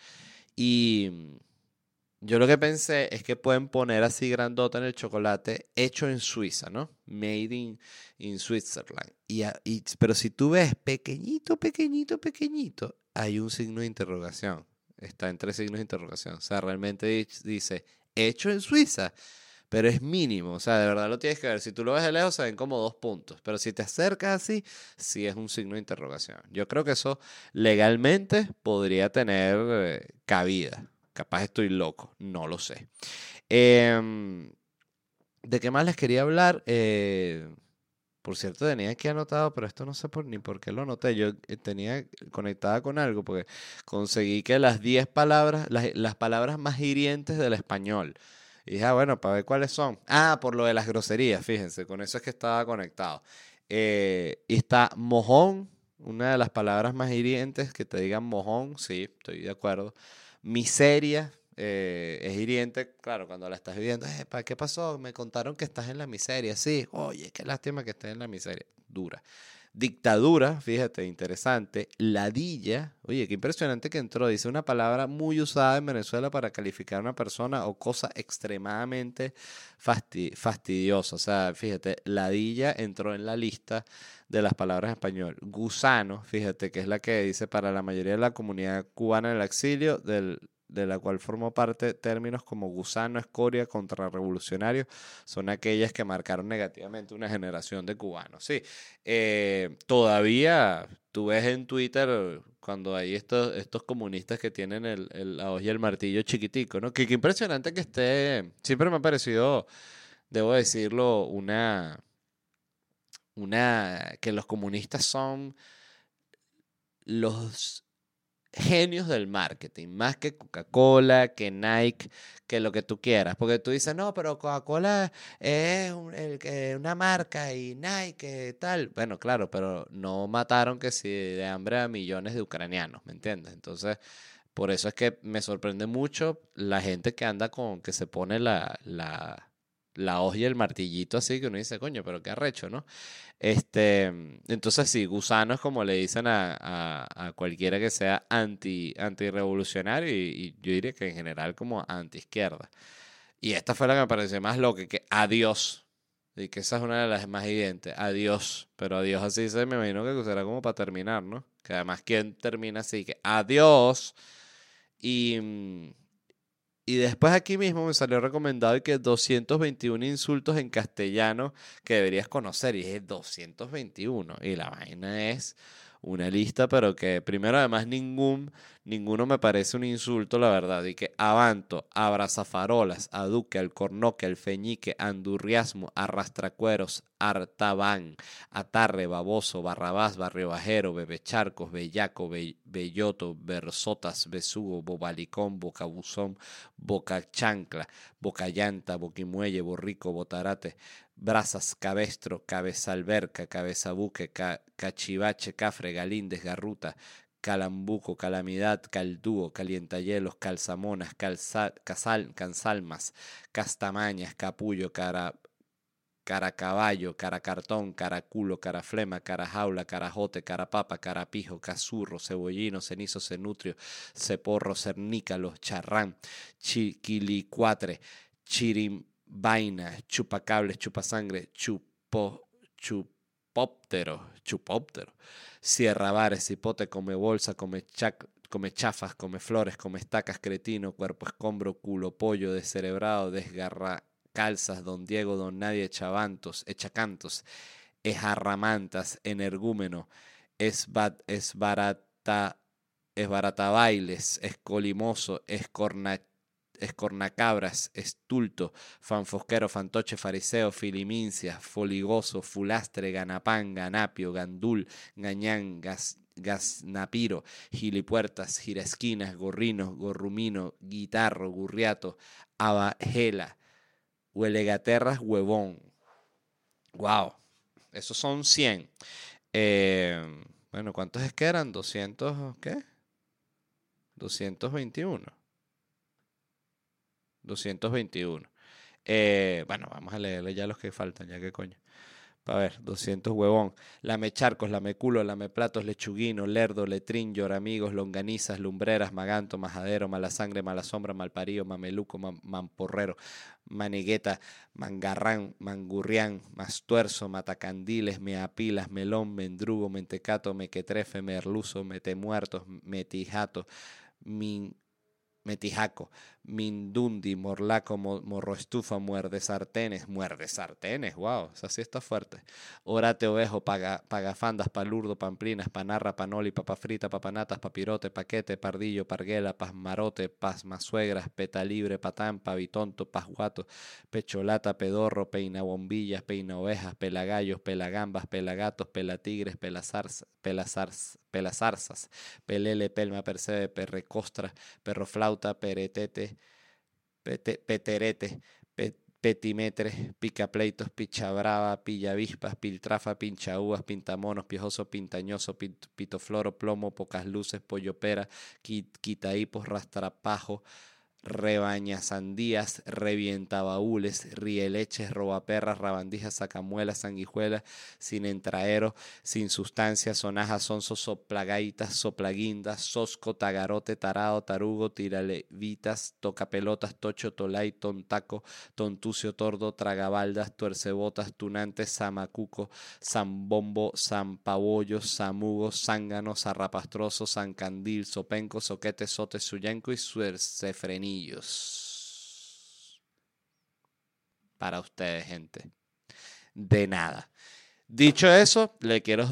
Y yo lo que pensé es que pueden poner así grandota en el chocolate hecho en Suiza, ¿no? Made in, in Switzerland. Y, y, pero si tú ves pequeñito, pequeñito, pequeñito, hay un signo de interrogación. Está entre signos de interrogación. O sea, realmente dice hecho en Suiza. Pero es mínimo, o sea, de verdad lo tienes que ver. Si tú lo ves de lejos, se ven como dos puntos. Pero si te acercas así, sí es un signo de interrogación. Yo creo que eso legalmente podría tener eh, cabida. Capaz estoy loco, no lo sé. Em, ¿De qué más les quería hablar? Eh, por cierto, tenía aquí anotado, pero esto no sé por, ni por qué lo anoté. Yo eh, tenía conectada con algo, porque conseguí que las 10 palabras, las, palabras más hirientes del español. Dije, ah, bueno, para ver cuáles son. Ah, por lo de las groserías, fíjense, con eso es que estaba conectado. Eh, y está mojón, una de las palabras más hirientes, que te digan mojón, sí, estoy de acuerdo miseria eh, es hiriente, claro, cuando la estás viviendo, ¿para qué pasó? Me contaron que estás en la miseria, sí, oye, qué lástima que estés en la miseria, dura. Dictadura, fíjate, interesante. Ladilla, oye, qué impresionante que entró. Dice una palabra muy usada en Venezuela para calificar a una persona o cosa extremadamente fastidiosa. O sea, fíjate, ladilla entró en la lista de las palabras en español. Gusano, fíjate, que es la que dice para la mayoría de la comunidad cubana en el exilio, del, de la cual formó parte términos como gusano, escoria, contrarrevolucionario, son aquellas que marcaron negativamente una generación de cubanos. Sí, eh, todavía tú ves en Twitter cuando hay estos, estos comunistas que tienen el, el, la y el martillo chiquitico, ¿no? Que, impresionante que esté, siempre me ha parecido, debo decirlo, una, una, que los comunistas son los genios del marketing, más que Coca-Cola, que Nike, que lo que tú quieras. Porque tú dices, no, pero Coca-Cola es una marca y Nike tal. Bueno, claro, pero no mataron que si de hambre a millones de ucranianos, ¿me entiendes? Entonces, por eso es que me sorprende mucho la gente que anda con, que se pone la, la, la hoja y el martillito así, que uno dice, coño, pero qué arrecho, ¿no? Este, entonces sí, gusano es como le dicen a, a, cualquiera que sea anti, anti-revolucionario y, yo diría que en general como anti-izquierda. Y esta fue la que me pareció más loca, que adiós. Y que esa es una de las más evidentes. Adiós. Pero adiós así se me imagino que será como para terminar, ¿no? Que además, ¿quién termina así? Que adiós. Y mm, y después aquí mismo me salió recomendado que 221 insultos en castellano que deberías conocer. Y es 221. Y la vaina es una lista, pero que primero además ningún, ninguno me parece un insulto, la verdad. Y que avanto, abrazafarolas, aduque, alcornoque, alfeñique, andurriasmo, arrastracueros, artabán, atarre, baboso, barrabás, barrio bajero, bebecharcos, bellaco, belloto, versotas, besugo, bobalicón, bocabuzón, bocachancla, bocallanta, boquimuelle, borrico, botarate, Brazas, Cabestro, Cabeza Alberca, Cabeza Buque, Cachivache, Cafre, Galíndez, Garruta, Calambuco, Calamidad, Caldúo, Calientayelos, Calzamonas, Casal, Cansalmas, Castamañas, Capullo, Cara, Caracaballo, Caracartón, Caraculo, Caraflema, Carajaula, Carajote, Carapapa, Carapijo, Cazurro, Cebollino, Cenizo, Cenutrio, Ceporro, Cernícalo, Charrán, Chiquilicuatre, Chirim vaina, chupacables, chupasangre, chup, chupóptero, chupóptero. Cierra bares, hipote, come bolsa, come, come chafas, come flores, come estacas, cretino, cuerpo escombro, culo, pollo, descerebrado, desgarra calzas, don Diego, don Nadie, chavantos, echacantos, energúmeno, es, es barata, es barata bailes, escolimoso, escorna, escornacabras, estulto, fanfosquero, fantoche, fariseo, filimincia, foligoso, fulastre, ganapán, ganapio, gandul, gañán, gas, gasnapiro, gilipuertas, giresquinas, gorrino, gorrumino, guitarro, gurriato, abajela, huelegaterras, huevón. Wow, esos son 100. Eh, bueno, ¿cuántos es que eran? 200, ¿qué? 221. 221. Eh, bueno, vamos a leerle ya los que faltan, ya que coño. A ver, 200 huevón. Lame charcos, lame culo, lame platos, lechuguino, lerdo, letrín, lloramigos, longanizas, lumbreras, maganto, majadero, mala sangre, mala sombra, malparío, mameluco, mamporrero, manigueta, mangarrán, mangurrián, mastuerzo, matacandiles, meapilas, melón, mendrugo, mentecato, mequetrefe, merluzo, metemuertos, metijato, min Metijaco, Mindundi, Morlaco, Morroestufa, Muerde Sartenes, Muerde Sartenes, wow, esa sí está fuerte. Orate Ovejo, paga, Pagafandas, Palurdo, Pamplinas, Panarra, Panoli, Papa Frita, Papanatas, Papirote, Paquete, Pardillo, Parguela, Pasmarote, Pasmasuegras, Petalibre, Patán, Pavitonto, Pasguato, Pecholata, Pedorro, Peina Bombillas, Peina Ovejas, Pelagallos, Pelagambas, Pelagatos, Pelatigres, Pelazars, Pelazars, Pelazarzas, Pelele, Pelma, Percebe, Perrecostra, Perroflauta, Peretete, Peterete, petimetres, picapleitos, pichabrava, pillavispas, piltrafa, pinchaúas, pintamonos, piojoso, pintañoso, pitofloro, plomo, pocas luces, pollopera, quitaípos, rastrapajo, rebañasandías, revientabaúles, rieleches, robaperras, rabandijas, sacamuelas, sanguijuelas, sin entraero, sin sustancia, sonajas, sonso, soplagaitas, soplaguindas, sosco, tagarote, tarado, tarugo, tiralevitas, tocapelotas, tocho, tolay, tontaco, tontucio, tordo, tragabaldas, tuercebotas, tunantes, samacuco, zambombo, zampabollo, samugo, zángano, zarrapastroso, zancandil, sopenco, soquete, sote, suyenco y para ustedes, gente. De nada. Dicho eso, les quiero,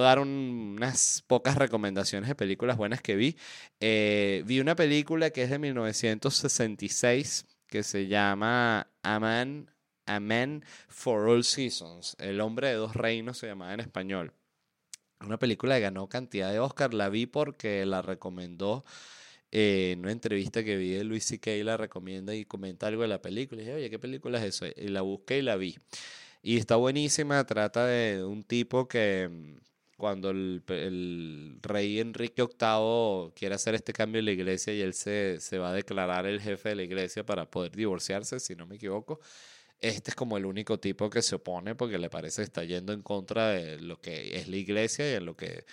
dar unas pocas recomendaciones de películas buenas que vi. Eh, vi una película que es de 1966 que se llama A Man, A Man for All Seasons. El hombre de dos reinos se llamaba en español. Una película que ganó cantidad de Oscar. La vi porque la recomendó en una entrevista que vi de Luis C.K. la recomienda y comenta algo de la película. Y dije, oye, ¿qué película es eso? Y la busqué y la vi. Y está buenísima, trata de un tipo que mm, cuando el, el, rey Enrique VIII quiere hacer este cambio en la iglesia y él se, se va a declarar el jefe de la iglesia para poder divorciarse, si no me equivoco. Este es como el único tipo que se opone porque le parece que está yendo en contra de lo que es la iglesia y en lo que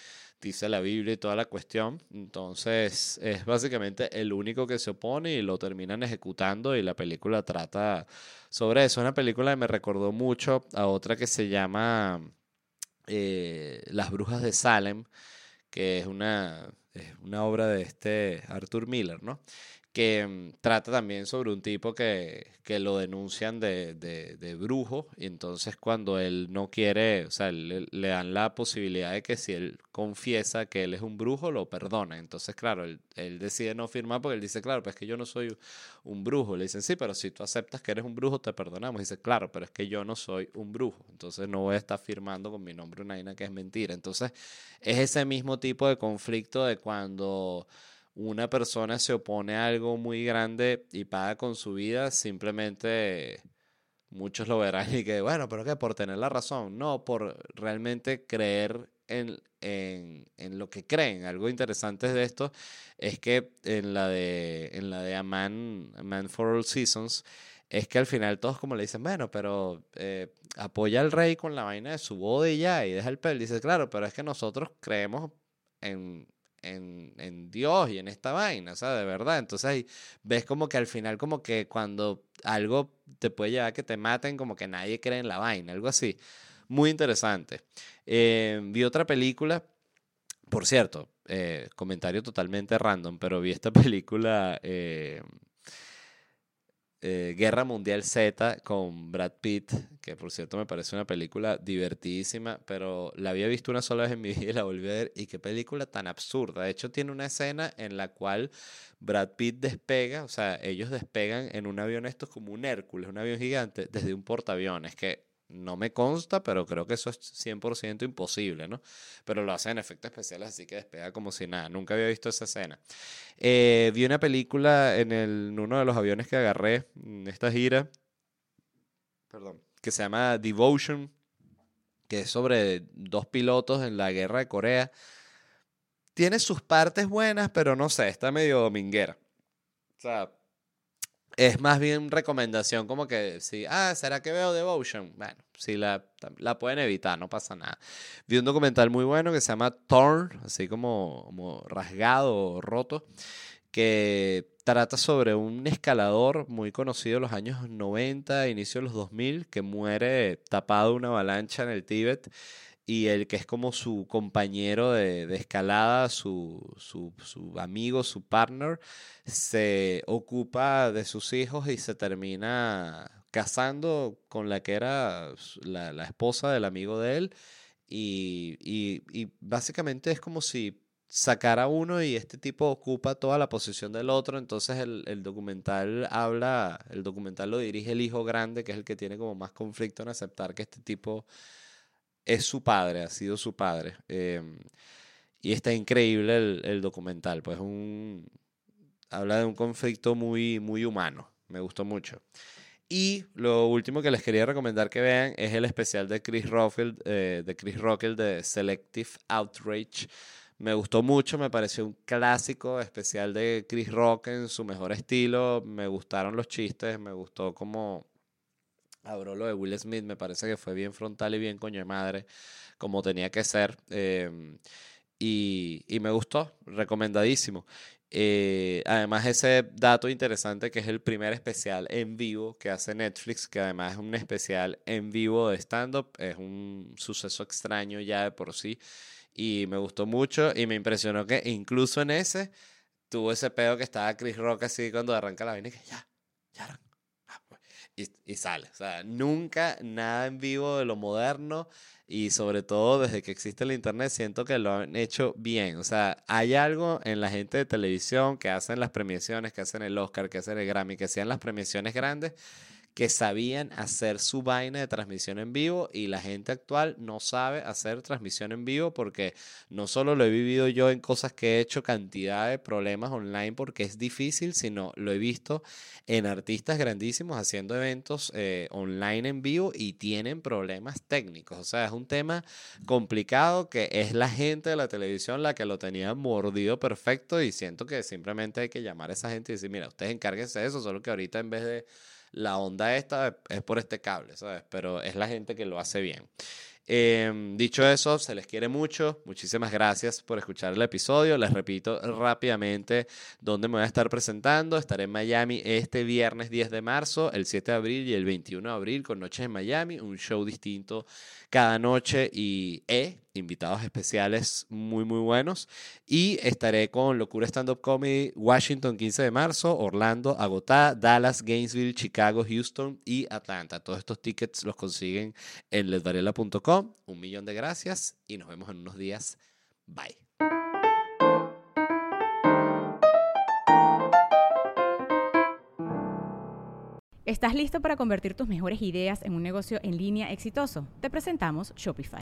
dice la Biblia y toda la cuestión. Entonces es básicamente el único que se opone y lo terminan ejecutando y la película trata sobre eso. Una película que me recordó mucho a otra que se llama eh, Las Brujas de Salem, que es una, es una obra de este Arthur Miller, ¿no? Que mm, trata también sobre un tipo que, que lo denuncian de, de, de, brujo y entonces cuando él no quiere, o sea, le, dan la posibilidad de que si él confiesa que él es un brujo, lo perdona. Entonces, claro, él, decide no firmar porque él dice, claro, pues es que yo no soy un brujo. Le dicen, sí, pero si tú aceptas que eres un brujo, te perdonamos. Y dice, claro, pero es que yo no soy un brujo. Entonces no voy a estar firmando con mi nombre una vaina que es mentira. Entonces, es ese mismo tipo de conflicto de cuando una persona se opone a algo muy grande y paga con su vida, simplemente muchos lo verán y que, bueno, pero que por tener la razón, no, por realmente creer en, en, en, lo que creen. Algo interesante de esto es que en la de, en la de Man, Man for All Seasons, es que al final todos como le dicen, bueno, pero eh, apoya al rey con la vaina de su boda y ya, y deja el pel. Dice, claro, pero es que nosotros creemos en en, Dios y en esta vaina, ¿sabes? De verdad. Entonces ahí ves como que al final como que cuando algo te puede llevar a que te maten, como que nadie cree en la vaina, algo así. Muy interesante. Eh, vi otra película, por cierto, eh, comentario totalmente random, pero vi esta película eh, eh, Guerra Mundial Z con Brad Pitt, que por cierto me parece una película divertidísima, pero la había visto una sola vez en mi vida y la volví a ver. Y qué película tan absurda. De hecho, tiene una escena en la cual Brad Pitt despega, o sea, ellos despegan en un avión, esto es como un Hércules, un avión gigante, desde un portaaviones, que no me consta, pero creo que eso es 100% imposible, ¿no? Pero lo hacen en efectos especiales, así que despega como si nada. Nunca había visto esa escena. Eh, vi una película en, en uno de los aviones que agarré en esta gira, perdón, que se llama Devotion, que es sobre dos pilotos en la guerra de Corea. Tiene sus partes buenas, pero no sé, está medio dominguera. O sea, es más bien recomendación como que si, ah, ¿será que veo Devotion? Bueno, si la, la pueden evitar, no pasa nada. Vi un documental muy bueno que se llama Torn, así como, como rasgado o roto, que trata sobre un escalador muy conocido en los años 90, inicio de los 2000, que muere tapado de una avalancha en el Tíbet y el que es como su compañero de, de escalada, su, su, su, amigo, su partner, se ocupa de sus hijos y se termina casando con la que era la, la esposa del amigo de él. Y, y, y, básicamente es como si sacara uno y este tipo ocupa toda la posición del otro. Entonces el, el documental habla, el documental lo dirige el hijo grande, que es el que tiene como más conflicto en aceptar que este tipo es su padre, ha sido su padre. Em, y está increíble el, el, documental, pues un, habla de un conflicto muy, muy humano, me gustó mucho. Y lo último que les quería recomendar que vean es el especial de Chris Rockfield, eh, de Chris Rockell de Selective Outrage. Me gustó mucho, me pareció un clásico especial de Chris Rock en su mejor estilo. Me gustaron los chistes, me gustó como Abro lo de Will Smith, me parece que fue bien frontal y bien coño de madre, como tenía que ser. Eh, y, y, me gustó, recomendadísimo. Eh, además, ese dato interesante que es el primer especial en vivo que hace Netflix, que además es un especial en vivo de stand-up, es un suceso extraño ya de por sí. Y me gustó mucho y me impresionó que incluso en ese tuvo ese pedo que estaba Chris Rock así cuando arranca la vaina y que ya, ya y, sale. O sea, nunca nada en vivo de lo moderno y sobre todo desde que existe el Internet siento que lo han hecho bien. O sea, hay algo en la gente de televisión que hacen las premiaciones, que hacen el Oscar, que hacen el Grammy, que hacían las premiaciones grandes que sabían hacer su vaina de transmisión en vivo y la gente actual no sabe hacer transmisión en vivo porque no solo lo he vivido yo en cosas que he hecho cantidad de problemas online porque es difícil, sino lo he visto en artistas grandísimos haciendo eventos eh, online en vivo y tienen problemas técnicos. O sea, es un tema complicado que es la gente de la televisión la que lo tenía mordido perfecto y siento que simplemente hay que llamar a esa gente y decir, mira, ustedes encárguense de eso, solo que ahorita en vez de la onda esta es por este cable, ¿sabes? Pero es la gente que lo hace bien. Eh, dicho eso, se les quiere mucho. Muchísimas gracias por escuchar el episodio. Les repito rápidamente dónde me voy a estar presentando. Estaré en Miami este viernes 10 de marzo, el 7 de abril y el 21 de abril con Noches en Miami. Un show distinto cada noche y he invitados especiales muy muy buenos y estaré con Locura Stand Up Comedy Washington 15 de marzo, Orlando, Agotá, Dallas, Gainesville, Chicago, Houston y Atlanta. Todos estos tickets los consiguen en ledvarela.com. Un millón de gracias y nos vemos en unos días. Bye.
¿Estás listo para convertir tus mejores ideas en un negocio en línea exitoso? Te presentamos Shopify.